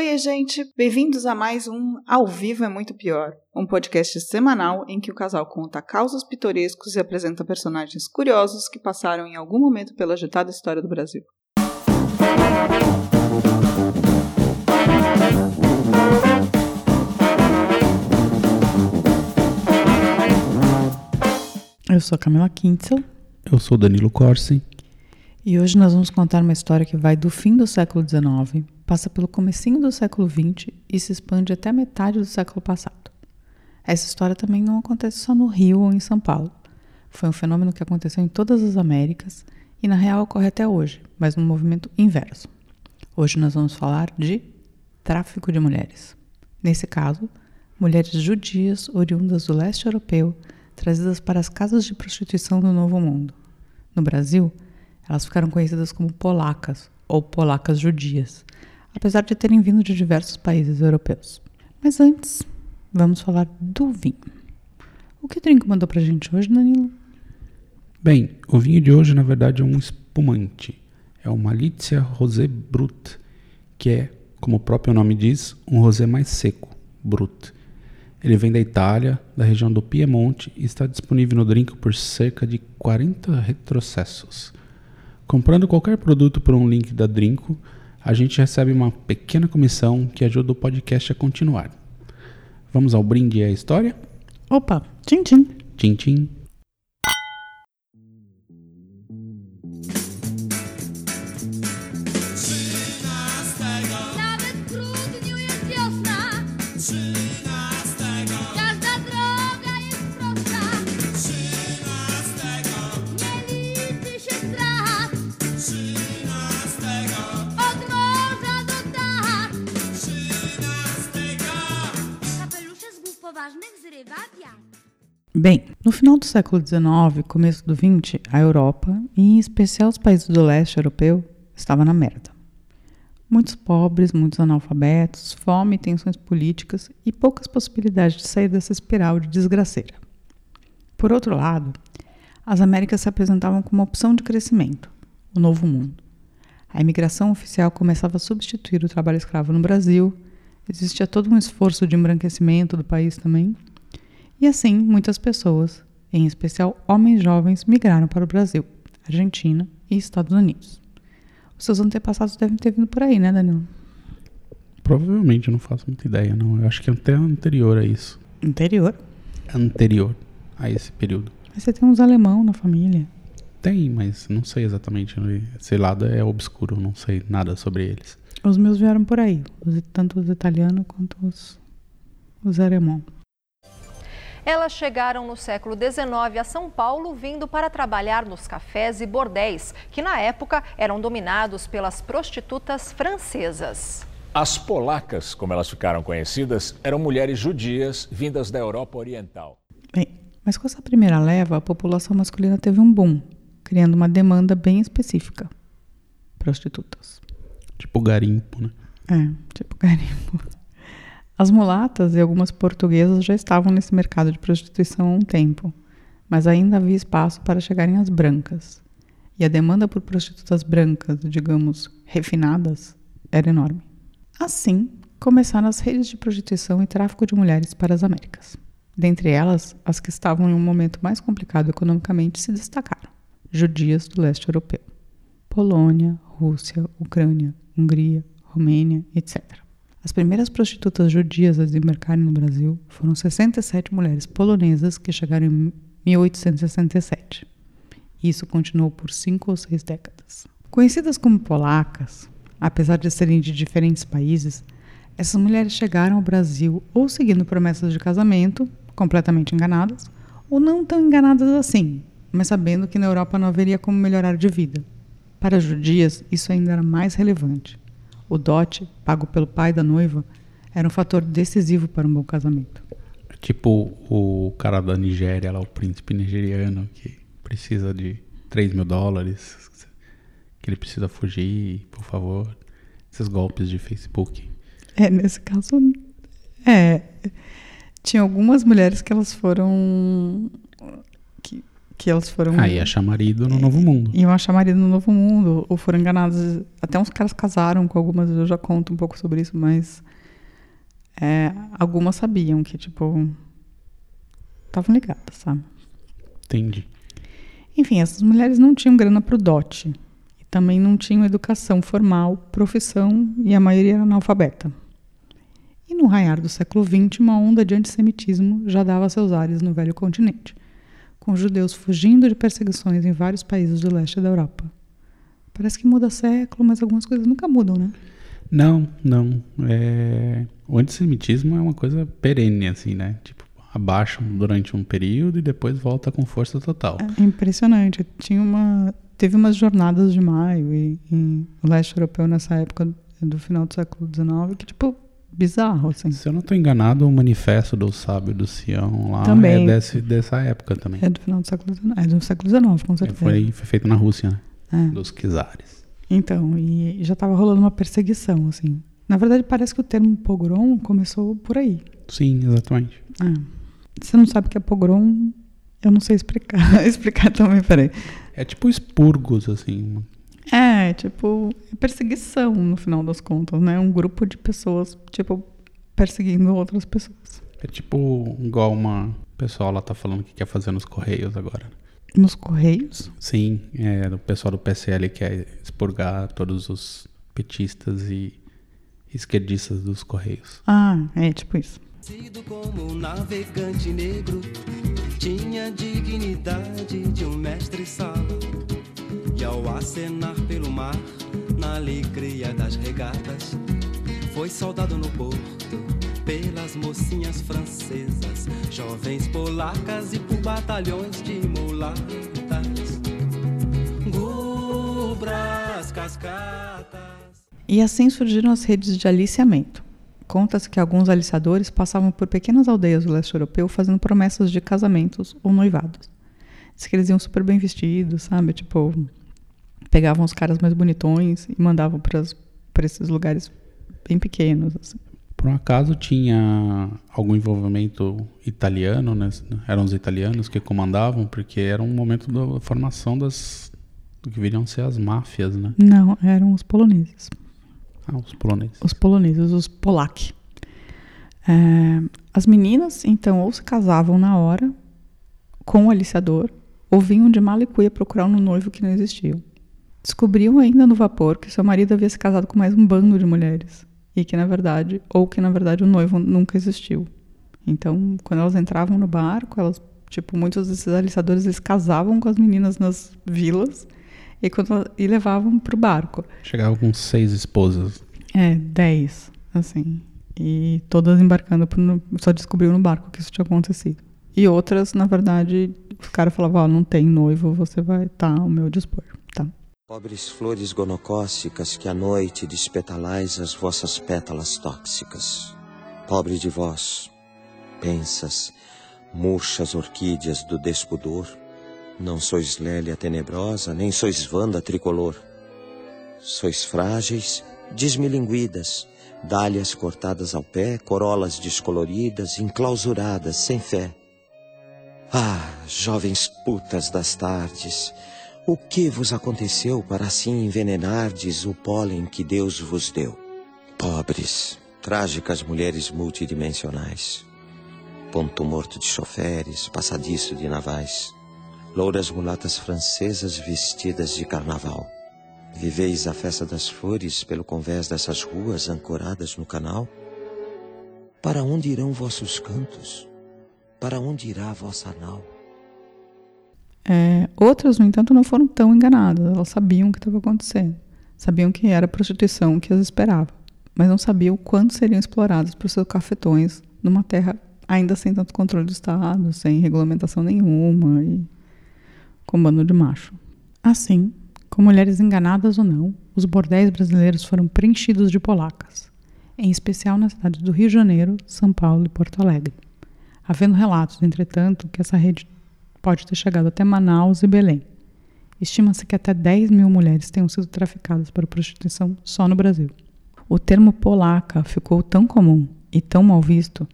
Oi, gente! Bem-vindos a mais um Ao Vivo é Muito Pior, um podcast semanal em que o casal conta causos pitorescos e apresenta personagens curiosos que passaram em algum momento pela agitada história do Brasil. Eu sou a Camila Kintzel. Eu sou Danilo Corsi. E hoje nós vamos contar uma história que vai do fim do século XIX passa pelo comecinho do século XX e se expande até metade do século passado. Essa história também não acontece só no Rio ou em São Paulo. Foi um fenômeno que aconteceu em todas as Américas e na real ocorre até hoje, mas num movimento inverso. Hoje nós vamos falar de tráfico de mulheres. Nesse caso, mulheres judias oriundas do leste europeu trazidas para as casas de prostituição do Novo Mundo. No Brasil, elas ficaram conhecidas como polacas ou polacas judias, apesar de terem vindo de diversos países europeus. Mas antes, vamos falar do vinho. O que o Trinco mandou pra gente hoje, Danilo? Bem, o vinho de hoje, na verdade, é um espumante. É o Malizia Rosé Brut, que é, como o próprio nome diz, um rosé mais seco, Brut. Ele vem da Itália, da região do Piemonte e está disponível no drink por cerca de 40 retrocessos. Comprando qualquer produto por um link da Drinco, a gente recebe uma pequena comissão que ajuda o podcast a continuar. Vamos ao brinde e à história? Opa, tchim tchim. Tchim tchim. Bem, no final do século XIX, começo do XX, a Europa, e em especial os países do leste europeu, estava na merda. Muitos pobres, muitos analfabetos, fome, tensões políticas e poucas possibilidades de sair dessa espiral de desgraceira. Por outro lado, as Américas se apresentavam como uma opção de crescimento, o novo mundo. A imigração oficial começava a substituir o trabalho escravo no Brasil, existia todo um esforço de embranquecimento do país também, e assim, muitas pessoas, em especial homens jovens, migraram para o Brasil, Argentina e Estados Unidos. Os seus antepassados devem ter vindo por aí, né, Danilo? Provavelmente, eu não faço muita ideia, não. Eu acho que é até anterior a isso. Anterior? Anterior a esse período. Mas você tem uns alemão na família. Tem, mas não sei exatamente. Esse lado é obscuro, não sei nada sobre eles. Os meus vieram por aí, tanto os italianos quanto os, os alemãos. Elas chegaram no século XIX a São Paulo vindo para trabalhar nos cafés e bordéis, que na época eram dominados pelas prostitutas francesas. As polacas, como elas ficaram conhecidas, eram mulheres judias vindas da Europa Oriental. Bem, mas com essa primeira leva, a população masculina teve um boom, criando uma demanda bem específica. Prostitutas. Tipo garimpo, né? É, tipo garimpo. As mulatas e algumas portuguesas já estavam nesse mercado de prostituição há um tempo, mas ainda havia espaço para chegarem as brancas. E a demanda por prostitutas brancas, digamos, refinadas, era enorme. Assim, começaram as redes de prostituição e tráfico de mulheres para as Américas. Dentre elas, as que estavam em um momento mais complicado economicamente se destacaram: judias do leste europeu. Polônia, Rússia, Ucrânia, Hungria, Romênia, etc. As primeiras prostitutas judias a desembarcarem no Brasil foram 67 mulheres polonesas que chegaram em 1867. Isso continuou por cinco ou seis décadas. Conhecidas como polacas, apesar de serem de diferentes países, essas mulheres chegaram ao Brasil ou seguindo promessas de casamento, completamente enganadas, ou não tão enganadas assim, mas sabendo que na Europa não haveria como melhorar de vida. Para as judias, isso ainda era mais relevante. O dote, pago pelo pai da noiva, era um fator decisivo para um bom casamento. Tipo o cara da Nigéria, lá, o príncipe nigeriano, que precisa de 3 mil dólares, que ele precisa fugir, por favor. Esses golpes de Facebook. É, nesse caso, é. Tinha algumas mulheres que elas foram. Que, elas foram. Ah, ia achar marido no Novo Mundo. Iam achar marido no Novo Mundo, ou foram enganadas. Até uns caras casaram com algumas, eu já conto um pouco sobre isso, mas. É, algumas sabiam que, tipo. Estavam ligadas, sabe? Entendi. Enfim, essas mulheres não tinham grana pro dote. E também não tinham educação formal, profissão, e a maioria era analfabeta. E no raiar do século XX, uma onda de antissemitismo já dava seus ares no velho continente com judeus fugindo de perseguições em vários países do leste da Europa. Parece que muda século, mas algumas coisas nunca mudam, né? Não, não. É... O antissemitismo é uma coisa perene, assim, né? Tipo, abaixam durante um período e depois volta com força total. É impressionante. Tinha uma... Teve umas jornadas de maio e, em leste europeu nessa época do final do século XIX que, tipo, bizarro, assim. Se eu não estou enganado, o manifesto do sábio do Sião lá Também. é desse, dessa época também. É do final do século XIX. É do século XIX, com certeza. Foi, foi feito na Rússia, né? É. Dos czares. Então, e já estava rolando uma perseguição, assim. Na verdade, parece que o termo pogrom começou por aí. Sim, exatamente. É. Você não sabe o que é pogrom? Eu não sei explicar. explicar também, peraí. É tipo expurgos, assim. É, tipo, perseguição no final das contas, né? Um grupo de pessoas, tipo, perseguindo outras pessoas. É tipo igual uma pessoal lá tá falando que quer fazer nos Correios agora. Nos Correios? Sim, é, o pessoal do PSL quer expurgar todos os petistas e esquerdistas dos Correios. Ah, é tipo isso. Sido como um navegante negro, tinha dignidade de um mestre-sala. E ao acenar pelo mar, na alegria das regatas, foi soldado no porto pelas mocinhas francesas, jovens polacas e por batalhões de mulatas. Gubras, cascatas. E assim surgiram as redes de aliciamento. Conta-se que alguns aliciadores passavam por pequenas aldeias do leste europeu fazendo promessas de casamentos ou noivados. Diz que eles iam super bem vestidos, sabe? Tipo, pegavam os caras mais bonitões e mandavam para esses lugares bem pequenos. Assim. Por um acaso tinha algum envolvimento italiano, né? Eram os italianos que comandavam, porque era um momento da formação das do que viriam ser as máfias, né? Não, eram os poloneses. Ah, os poloneses. Os poloneses, os polak. É, as meninas, então, ou se casavam na hora com o aliciador, ou vinham de Malicuia procurar um noivo que não existiu. Descobriu ainda no vapor que seu marido havia se casado com mais um bando de mulheres e que na verdade, ou que na verdade o noivo nunca existiu. Então, quando elas entravam no barco, elas, tipo, muitos desses aliciadores eles casavam com as meninas nas vilas e, quando, e levavam pro barco. Chegavam com seis esposas. É, dez, assim. E todas embarcando, pro, só descobriu no barco que isso tinha acontecido. E outras, na verdade, o cara falava, ó, oh, não tem noivo, você vai estar tá ao meu dispor? Pobres flores gonocócicas que à noite despetalais as vossas pétalas tóxicas. Pobre de vós, pensas, murchas orquídeas do despudor, não sois Lélia tenebrosa, nem sois Vanda tricolor. Sois frágeis, desmilinguidas, dálias cortadas ao pé, corolas descoloridas, enclausuradas, sem fé. Ah, jovens putas das tardes, o que vos aconteceu para assim envenenardes o pólen que Deus vos deu? Pobres, trágicas mulheres multidimensionais. Ponto morto de choferes, passadiço de navais. Louras mulatas francesas vestidas de carnaval. Viveis a festa das flores pelo convés dessas ruas ancoradas no canal? Para onde irão vossos cantos? Para onde irá a vossa nau? É, outras, no entanto, não foram tão enganadas. Elas sabiam o que estava acontecendo. Sabiam que era a prostituição que as esperava. Mas não sabiam quando seriam exploradas por seus cafetões numa terra ainda sem tanto controle do Estado, sem regulamentação nenhuma e com bando de macho. Assim, com mulheres enganadas ou não, os bordéis brasileiros foram preenchidos de polacas, em especial nas cidades do Rio de Janeiro, São Paulo e Porto Alegre. Havendo relatos, entretanto, que essa rede pode ter chegado até Manaus e Belém. Estima-se que até 10 mil mulheres tenham sido traficadas para prostituição só no Brasil. O termo polaca ficou tão comum e tão mal visto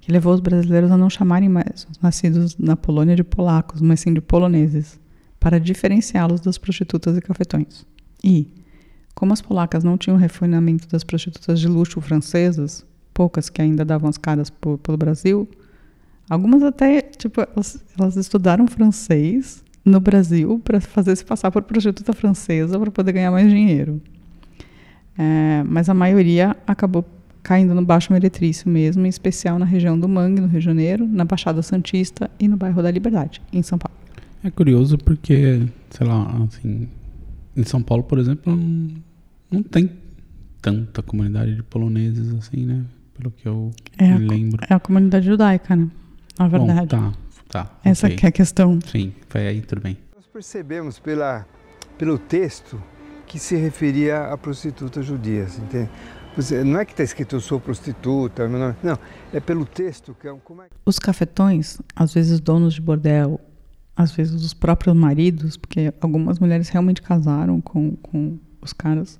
que levou os brasileiros a não chamarem mais os nascidos na Polônia de polacos, mas sim de poloneses, para diferenciá-los das prostitutas e cafetões. E, como as polacas não tinham refinamento das prostitutas de luxo francesas, poucas que ainda davam as caras por, pelo Brasil, algumas até, tipo, elas, elas estudaram francês no Brasil para fazer se passar por prostituta francesa para poder ganhar mais dinheiro. É, mas a maioria acabou caindo no Baixo Meretrício mesmo, em especial na região do Mangue, no Rio de Janeiro, na Baixada Santista e no bairro da Liberdade, em São Paulo. É curioso porque, sei lá, assim, em São Paulo, por exemplo, não, não tem tanta comunidade de poloneses assim, né? Pelo que eu É a, me lembro. é a comunidade judaica, né? Na verdade. Bom, tá, tá. Essa ok. que é a questão. Sim, foi aí, tudo bem. Nós percebemos pela, pelo texto que se referia a prostitutas judias, entende? Não é que está escrito eu sou prostituta, meu nome- não, é pelo texto que é um, como é Os cafetões, às vezes donos de bordel, às vezes os próprios maridos, porque algumas mulheres realmente casaram com, com os caras,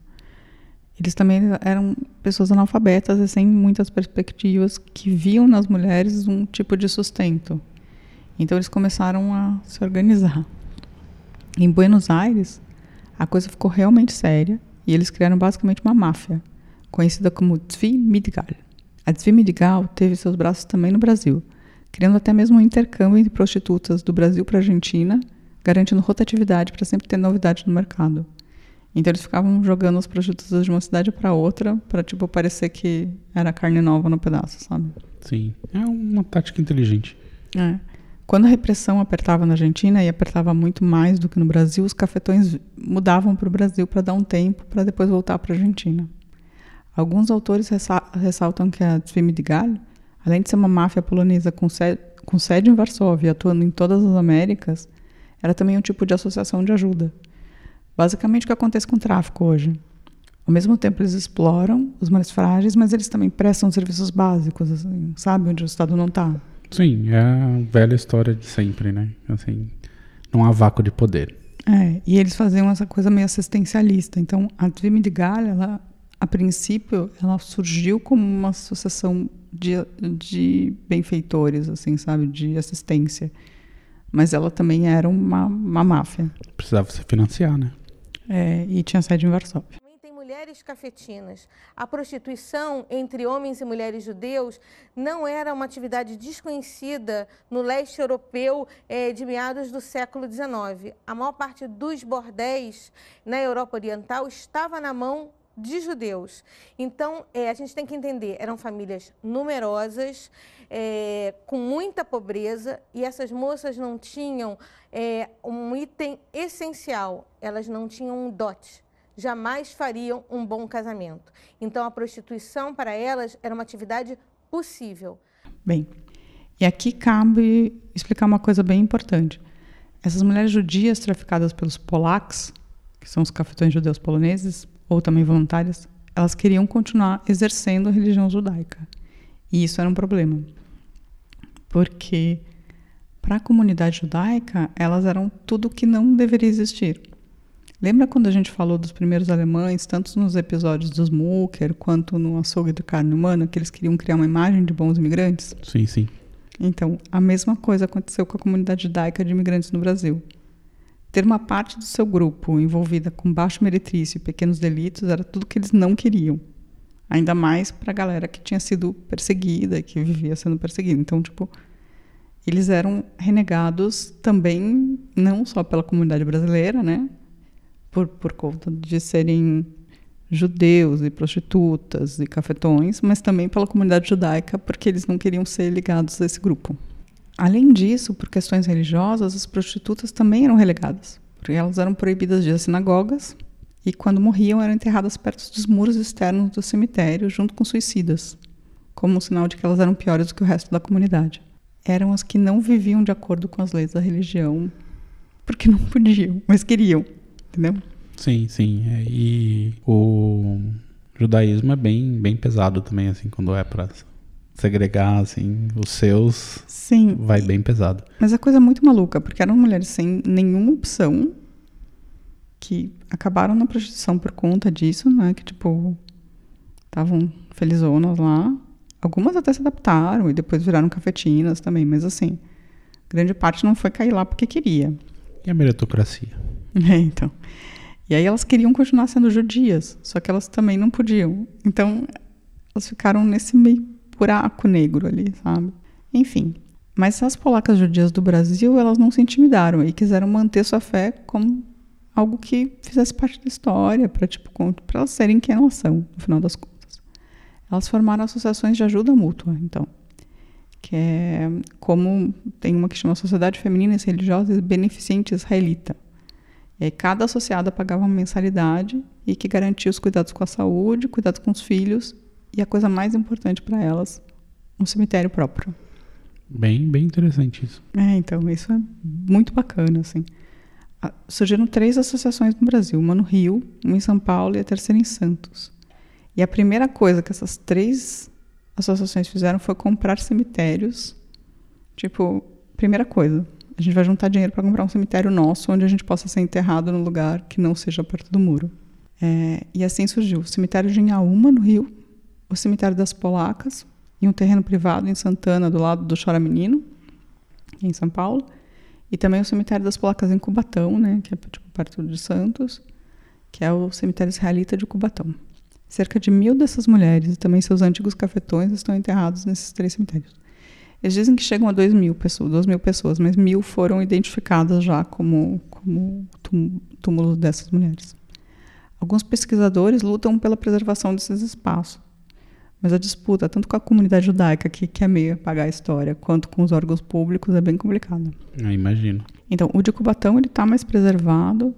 eles também eram pessoas analfabetas e sem muitas perspectivas que viam nas mulheres um tipo de sustento. Então eles começaram a se organizar. Em Buenos Aires, a coisa ficou realmente séria e eles criaram basicamente uma máfia, conhecida como Zvi Midgal. A Zvi Midgal teve seus braços também no Brasil, criando até mesmo um intercâmbio entre prostitutas do Brasil para a Argentina, garantindo rotatividade para sempre ter novidade no mercado. Então eles ficavam jogando as prostitutas de uma cidade para outra, para tipo parecer que era carne nova no pedaço, sabe? Sim, é uma tática inteligente. É. Quando a repressão apertava na Argentina e apertava muito mais do que no Brasil, os cafetões mudavam para o Brasil para dar um tempo para depois voltar para a Argentina. Alguns autores ressa- ressaltam que a Zwimidigal, além de ser uma máfia polonesa com sede, com sede em Varsóvia, atuando em todas as Américas, era também um tipo de associação de ajuda. Basicamente o que acontece com o tráfico hoje. Ao mesmo tempo eles exploram os mais frágeis, mas eles também prestam serviços básicos, assim, sabe, onde o Estado não está. Sim, é a velha história de sempre, né? Assim, não há vácuo de poder. É, e eles faziam essa coisa meio assistencialista. Então, a Dream de Galha, ela, a princípio, ela surgiu como uma associação de, de benfeitores, assim, sabe, de assistência. Mas ela também era uma, uma máfia. Precisava se financiar, né? É, e tinha sede em Varsóvia. Também tem mulheres cafetinas. A prostituição entre homens e mulheres judeus não era uma atividade desconhecida no leste europeu eh, de meados do século XIX. A maior parte dos bordéis na Europa Oriental estava na mão de judeus. Então, eh, a gente tem que entender, eram famílias numerosas, eh, com muita pobreza, e essas moças não tinham eh, um item essencial, elas não tinham um dote jamais fariam um bom casamento. Então, a prostituição para elas era uma atividade possível. Bem, e aqui cabe explicar uma coisa bem importante. Essas mulheres judias traficadas pelos polacos, que são os cafetões judeus poloneses, ou também voluntárias, elas queriam continuar exercendo a religião judaica. E isso era um problema. Porque para a comunidade judaica, elas eram tudo que não deveria existir. Lembra quando a gente falou dos primeiros alemães, tanto nos episódios dos Mucker quanto no açougue de carne humana, que eles queriam criar uma imagem de bons imigrantes? Sim, sim. Então, a mesma coisa aconteceu com a comunidade judaica de imigrantes no Brasil. Ter uma parte do seu grupo envolvida com baixo meretrício e pequenos delitos era tudo que eles não queriam. Ainda mais para a galera que tinha sido perseguida, que vivia sendo perseguida. Então, tipo, eles eram renegados também, não só pela comunidade brasileira, né? Por, por conta de serem judeus e prostitutas e cafetões, mas também pela comunidade judaica, porque eles não queriam ser ligados a esse grupo. Além disso, por questões religiosas, as prostitutas também eram relegadas, porque elas eram proibidas de ir às sinagogas e, quando morriam, eram enterradas perto dos muros externos do cemitério, junto com suicidas, como um sinal de que elas eram piores do que o resto da comunidade. Eram as que não viviam de acordo com as leis da religião, porque não podiam, mas queriam, entendeu? Sim, sim. É, e o judaísmo é bem, bem pesado também, assim, quando é pra segregar, assim, os seus, Sim. vai bem pesado. Mas a coisa é muito maluca, porque eram mulheres sem nenhuma opção que acabaram na prostituição por conta disso, né? Que, tipo, estavam felizonas lá. Algumas até se adaptaram e depois viraram cafetinas também, mas assim, grande parte não foi cair lá porque queria. E a meritocracia? É, então. E aí elas queriam continuar sendo judias, só que elas também não podiam. Então, elas ficaram nesse meio buraco negro ali, sabe? Enfim. Mas as polacas judias do Brasil, elas não se intimidaram e quiseram manter sua fé como algo que fizesse parte da história, para tipo, para elas serem quem elas são, no final das contas. Elas formaram associações de ajuda mútua, então, que é como tem uma que chama Sociedade Feminina e Religiosa Beneficente Israelita. E aí cada associada pagava uma mensalidade e que garantia os cuidados com a saúde, cuidados com os filhos e a coisa mais importante para elas, um cemitério próprio. Bem, bem interessante isso. É, então, isso é muito bacana, assim. Surgiram três associações no Brasil, uma no Rio, uma em São Paulo e a terceira em Santos. E a primeira coisa que essas três associações fizeram foi comprar cemitérios. Tipo, primeira coisa, a gente vai juntar dinheiro para comprar um cemitério nosso, onde a gente possa ser enterrado num lugar que não seja perto do muro. É, e assim surgiu o cemitério de Inhaúma, no Rio, o cemitério das Polacas, em um terreno privado em Santana, do lado do Chora Menino, em São Paulo, e também o cemitério das Polacas em Cubatão, né, que é tipo, perto de Santos, que é o cemitério israelita de Cubatão. Cerca de mil dessas mulheres e também seus antigos cafetões estão enterrados nesses três cemitérios. Eles dizem que chegam a 2 mil pessoas, 2 mil pessoas, mas mil foram identificadas já como, como túmulos dessas mulheres. Alguns pesquisadores lutam pela preservação desses espaços, mas a disputa, tanto com a comunidade judaica, que quer meio apagar a história, quanto com os órgãos públicos, é bem complicada. Eu imagino. Então, o de Cubatão está mais preservado.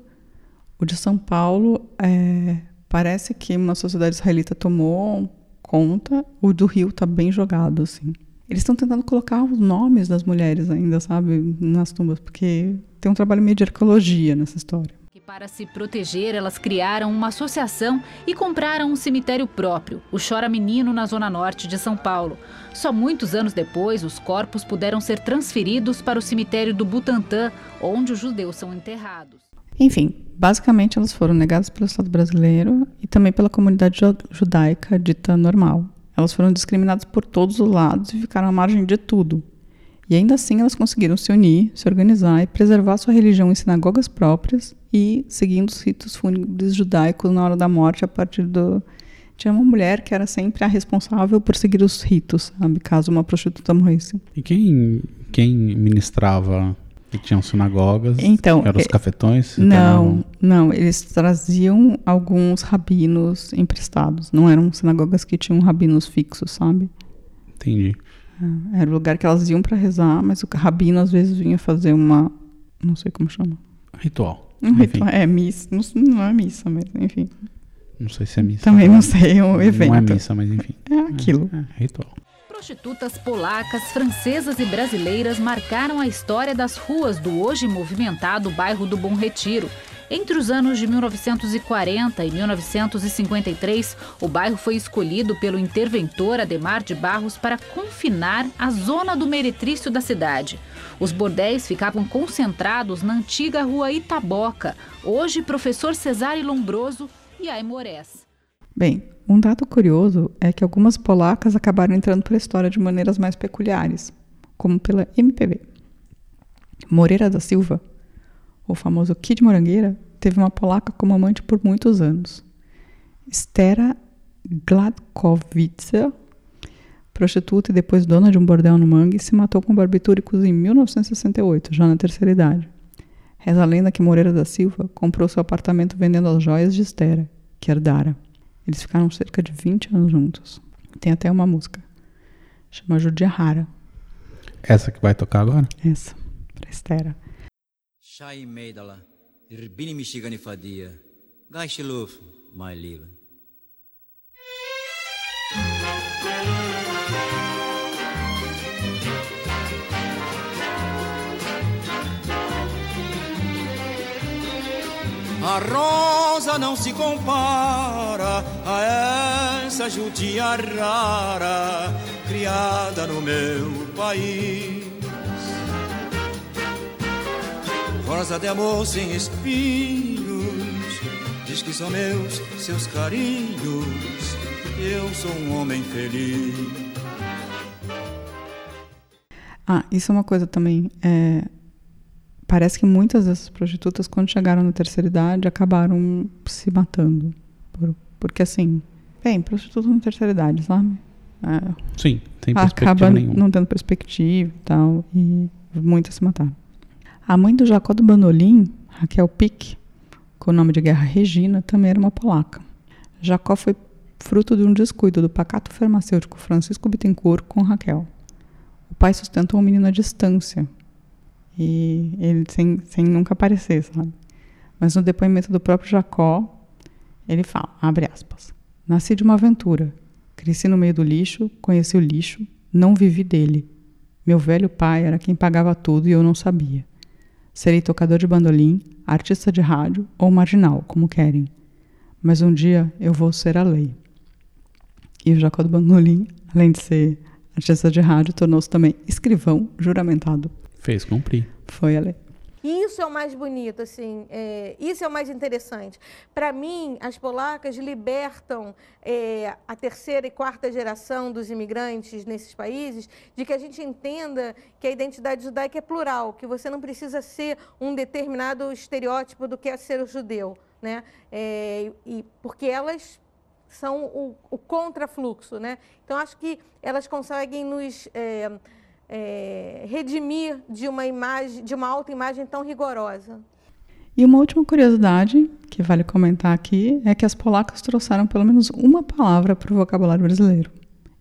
O de São Paulo, é, parece que uma sociedade israelita tomou conta. O do Rio está bem jogado, assim. Eles estão tentando colocar os nomes das mulheres ainda, sabe, nas tumbas, porque tem um trabalho meio de arqueologia nessa história. Para se proteger, elas criaram uma associação e compraram um cemitério próprio, o Chora Menino, na zona norte de São Paulo. Só muitos anos depois, os corpos puderam ser transferidos para o cemitério do Butantã, onde os judeus são enterrados. Enfim, basicamente elas foram negadas pelo Estado brasileiro e também pela comunidade judaica dita normal. Elas foram discriminadas por todos os lados e ficaram à margem de tudo. E ainda assim elas conseguiram se unir, se organizar e preservar sua religião em sinagogas próprias e seguindo os ritos fúnebres judaicos na hora da morte a partir do tinha uma mulher que era sempre a responsável por seguir os ritos, sabe, caso uma prostituta morresse. E quem quem ministrava e tinham sinagogas? Então, eram os é, cafetões? Não, não, eles traziam alguns rabinos emprestados. Não eram sinagogas que tinham rabinos fixos, sabe? Entendi. É, era o lugar que elas iam para rezar, mas o rabino às vezes vinha fazer uma, não sei como chama. Ritual. Um ritual, é missa, não, não, é missa, mas enfim. Não sei se é missa. Também não sei, é um evento. Não é missa, mas enfim. É aquilo. É, é ritual. Prostitutas polacas, francesas e brasileiras marcaram a história das ruas do hoje movimentado bairro do Bom Retiro. Entre os anos de 1940 e 1953, o bairro foi escolhido pelo interventor Ademar de Barros para confinar a zona do meretrício da cidade. Os bordéis ficavam concentrados na antiga rua Itaboca, hoje professor Cesário Lombroso e Aimorés. Bem, um dado curioso é que algumas polacas acabaram entrando para a história de maneiras mais peculiares, como pela MPB. Moreira da Silva, o famoso Kid Morangueira, teve uma polaca como amante por muitos anos. Stera Gladkowicza, prostituta e depois dona de um bordel no Mangue, se matou com barbitúricos em 1968, já na terceira idade. Reza a lenda que Moreira da Silva comprou seu apartamento vendendo as joias de Stera, que herdara. Eles ficaram cerca de 20 anos juntos. Tem até uma música. Chama Judia Rara. Essa que vai tocar agora? Essa, pra Estera. Shai Meidala, Irbini Michigani Fadia, Gaishiluf, my liebe. A rosa não se compara a essa judia rara criada no meu país. Rosa de amor sem espinhos, diz que são meus seus carinhos. Eu sou um homem feliz. Ah, isso é uma coisa também. É, parece que muitas dessas prostitutas, quando chegaram na terceira idade, acabaram se matando. Por, porque, assim, bem, prostituta na terceira idade, sabe? É, Sim, tem perspectiva acaba nenhuma. não tendo perspectiva e tal, e muitas se mataram. A mãe do Jacó do Bandolim, Raquel Pick, com o nome de guerra Regina, também era uma polaca. Jacó foi fruto de um descuido do pacato farmacêutico Francisco Bittencourt com Raquel. O pai sustentou o menino à distância, e ele sem, sem nunca aparecer, sabe? Mas no depoimento do próprio Jacó, ele fala, abre aspas, nasci de uma aventura, cresci no meio do lixo, conheci o lixo, não vivi dele. Meu velho pai era quem pagava tudo e eu não sabia. Serei tocador de bandolim, artista de rádio ou marginal, como querem. Mas um dia eu vou ser a lei. E o Jacó do Bandolim, além de ser artista de rádio, tornou-se também escrivão juramentado. Fez cumprir. Foi a lei. Isso é o mais bonito, assim, é, isso é o mais interessante. Para mim, as polacas libertam é, a terceira e quarta geração dos imigrantes nesses países de que a gente entenda que a identidade judaica é plural, que você não precisa ser um determinado estereótipo do que é ser o judeu, né? É, e porque elas são o, o contrafluxo, né? Então acho que elas conseguem nos é, redimir de uma imagem, de uma autoimagem tão rigorosa. E uma última curiosidade que vale comentar aqui é que as polacas trouxeram pelo menos uma palavra para o vocabulário brasileiro: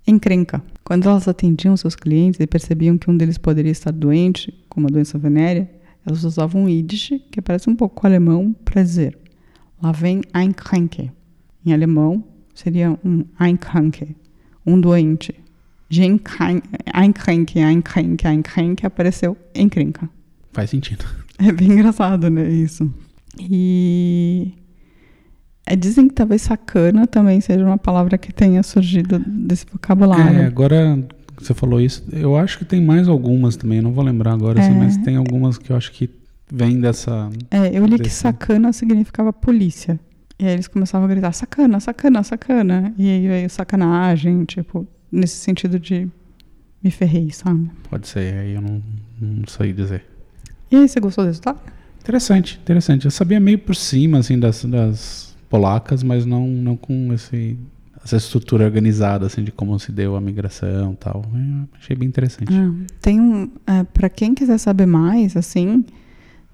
encrenca. Quando elas atendiam seus clientes e percebiam que um deles poderia estar doente, com uma doença venérea, elas usavam um Yiddish, que parece um pouco com alemão, para dizer: lá vem ein Kranke. Em alemão, seria um ein Kranke, um doente. De einkranke, einkranke, einkranke apareceu encrenca. Faz sentido. É bem engraçado, né, isso. E é, dizem que talvez sacana também seja uma palavra que tenha surgido desse vocabulário. É, agora você falou isso, eu acho que tem mais algumas também, eu não vou lembrar agora, assim, É. mas tem algumas que eu acho que vem dessa. É, eu li que desse- sacana significava polícia. E aí eles começavam a gritar, sacana, sacana, sacana. E aí veio sacanagem, tipo, nesse sentido de me ferrei, sabe? Pode ser, aí eu não, não sei dizer. E aí, você gostou da história? Interessante, interessante. Eu sabia meio por cima, assim, das, das polacas, mas não, não com esse, essa estrutura organizada, assim, de como se deu a migração e tal. Eu achei bem interessante. Ah, tem um. É, para quem quiser saber mais, assim,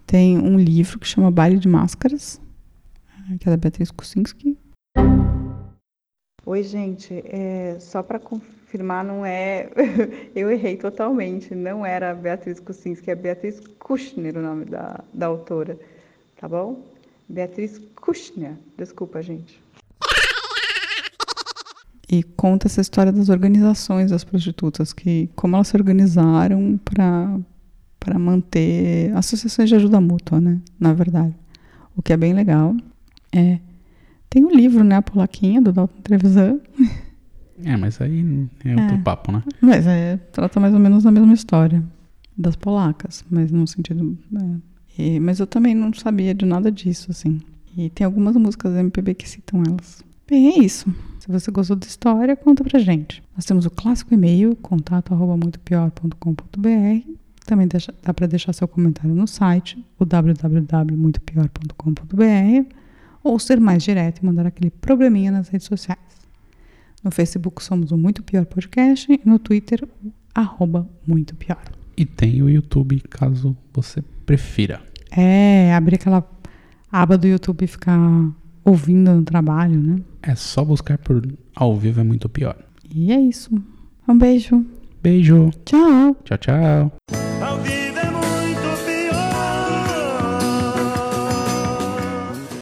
tem um livro que chama Baile de Máscaras, eh, que é da Beatriz Kucinski. Oi, gente. É, só para confirmar, não é. Eu errei totalmente. Não era Beatriz Kucinski, é Beatriz Kushner o nome da, da autora. Tá bom? Beatriz Kushner. Desculpa, gente. E conta essa história das organizações das prostitutas, que como elas se organizaram para manter associações de ajuda mútua, né? Na verdade. O que é bem legal. É, tem o livro, né? A Polaquinha, do Dalton Trevisan. É, mas aí é outro É. papo, né? Mas é, trata mais ou menos da mesma história das polacas, mas num sentido. é. E- mas eu também não sabia de nada disso, assim. E tem algumas músicas da MPB que citam elas. Bem, é isso. Se você gostou da história, conta pra gente. Nós temos o clássico e-mail, contato arroba muitopior.com.br. Também deixa- dá para deixar seu comentário no site, o www.muitopior.com.br, ou ser mais direto e mandar aquele probleminha nas redes sociais. No Facebook somos o Muito Pior Podcast e no Twitter o arroba Muito Pior. E tem o YouTube, caso você prefira. É, abrir aquela aba do YouTube e ficar ouvindo no trabalho, né? É só buscar por ao vivo é muito pior. E é isso. Um beijo. Beijo. Tchau. Tchau, tchau.